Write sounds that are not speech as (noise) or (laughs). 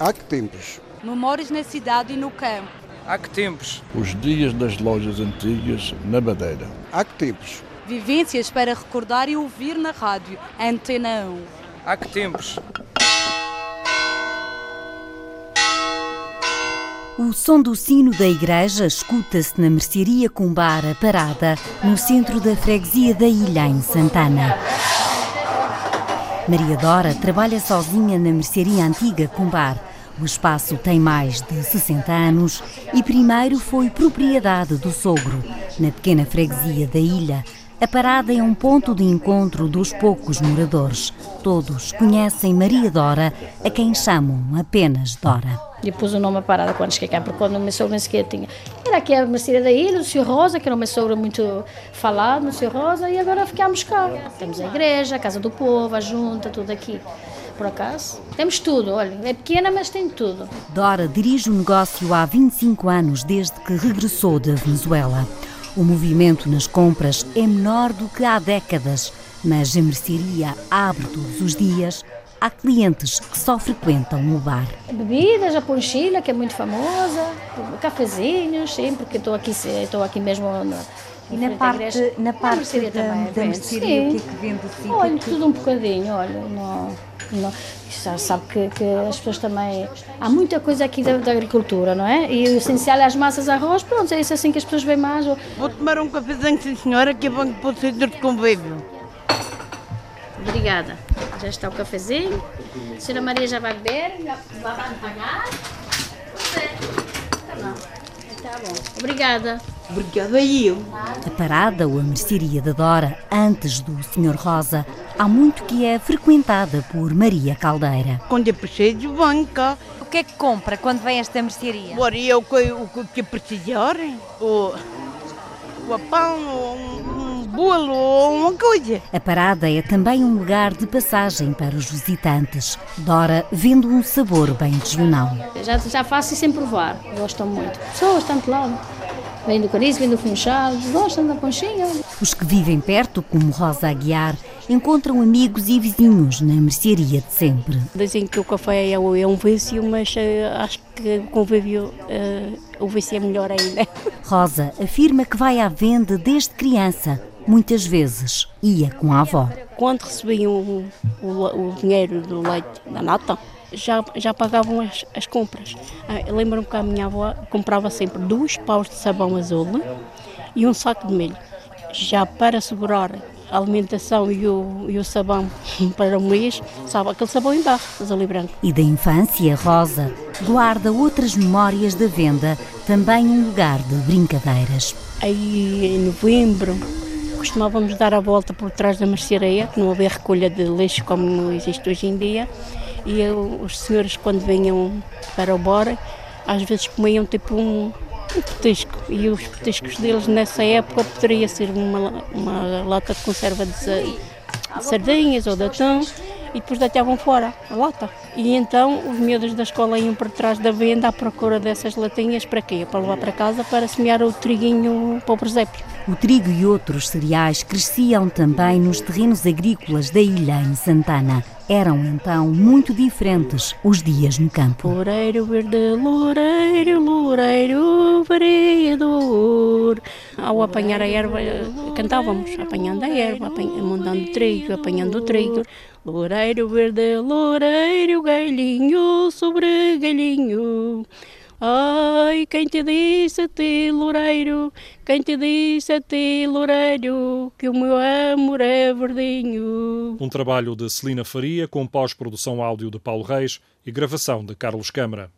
Há que tempos? Memórias na cidade e no campo. Há que tempos? Os dias das lojas antigas na Madeira. Há que tempos? Vivências para recordar e ouvir na rádio. Antena 1. Há que tempos? O som do sino da igreja escuta-se na mercearia Cumbar a Parada, no centro da freguesia da Ilha, em Santana. Maria Dora trabalha sozinha na mercearia antiga Cumbar. O espaço tem mais de 60 anos e primeiro foi propriedade do sogro. Na pequena freguesia da ilha, a parada é um ponto de encontro dos poucos moradores. Todos conhecem Maria Dora, a quem chamam apenas Dora. E pus o nome a parada quando cheguei porque quando meu sogro nem sequer tinha. Era aqui a mercearia da ilha, o Sr. Rosa, que era uma sogro muito falado, o Sr. Rosa, e agora ficámos cá. Temos a igreja, a Casa do Povo, a junta, tudo aqui. Por acaso, temos tudo, olha, é pequena, mas tem tudo. Dora dirige o negócio há 25 anos, desde que regressou da Venezuela. O movimento nas compras é menor do que há décadas, mas a mercearia abre todos os dias há clientes que só frequentam o bar. Bebidas, a ponchilha, que é muito famosa, cafezinhos, sim, porque estou aqui, estou aqui mesmo na, e na parte, na parte da, também, da mercearia, o que é que vende assim? Olha, que... tudo um bocadinho, olha, não, não, já sabe que, que, as pessoas também. Há muita coisa aqui da, da, agricultura, não é? E o essencial é as massas arroz, pronto, é isso assim que as pessoas veem mais. Vou tomar um cafezinho, sim senhora, que é bom para o centro de convívio. Obrigada. Já está o cafezinho. A senhora Maria já vai beber, já vai pagar. Tá bom. Tá bom. Obrigada. Obrigada eu. A parada ou a mercearia da Dora, antes do Sr. Rosa, há muito que é frequentada por Maria Caldeira. Quando é preciso, vem cá. O que é que compra quando vem a esta mercearia? Ora, o que, o que precisar. O, o pão, um, um A parada é também um lugar de passagem para os visitantes. Dora vende um sabor bem regional. Já, já faço sem provar, gostam muito. Pessoas, tanto lá. Vem do cariz, vem do funchal, gostam da ponchinha. Os que vivem perto, como Rosa Aguiar, encontram amigos e vizinhos na mercearia de sempre. Dizem que o café é, é um vício, mas uh, acho que o convívio, uh, o vício é melhor ainda. Rosa afirma que vai à venda desde criança. Muitas vezes ia com a avó. Quando recebiam o, o, o dinheiro do leite da nata, já, já pagavam as, as compras. Ah, Lembro-me que a minha avó comprava sempre dois paus de sabão azul e um saco de milho, já para segurar a alimentação e o, e o sabão (laughs) para o mês, sabe, aquele sabão em barro, azul e branco. E da infância, Rosa guarda outras memórias da venda, também um lugar de brincadeiras. Aí em novembro costumávamos dar a volta por trás da mercearia, que não havia recolha de lixo como existe hoje em dia, e eu, os senhores quando vinham para o bora, às vezes comiam tipo um, um petisco. E os petiscos deles nessa época poderia ser uma, uma lata de conserva de, sardinhas ou de atão e depois deitavam fora a lata. E então os miúdos da escola iam para trás da venda à procura dessas latinhas para quê? Para levar para casa para semear o triguinho para o presépio. O trigo e outros cereais cresciam também nos terrenos agrícolas da ilha em Santana. Eram então muito diferentes os dias no campo. Loureiro verde, loureiro, loureiro vereador. Ao apanhar a erva, cantávamos, apanhando a erva, apanhando, montando trigo, apanhando o trigo. Loureiro verde, loureiro, galinho sobre galinho. Ai, quem te disse a ti, loureiro, quem te disse a ti, loureiro, que o meu amor é verdinho. Um trabalho de Celina Faria com pós-produção áudio de Paulo Reis e gravação de Carlos Câmara.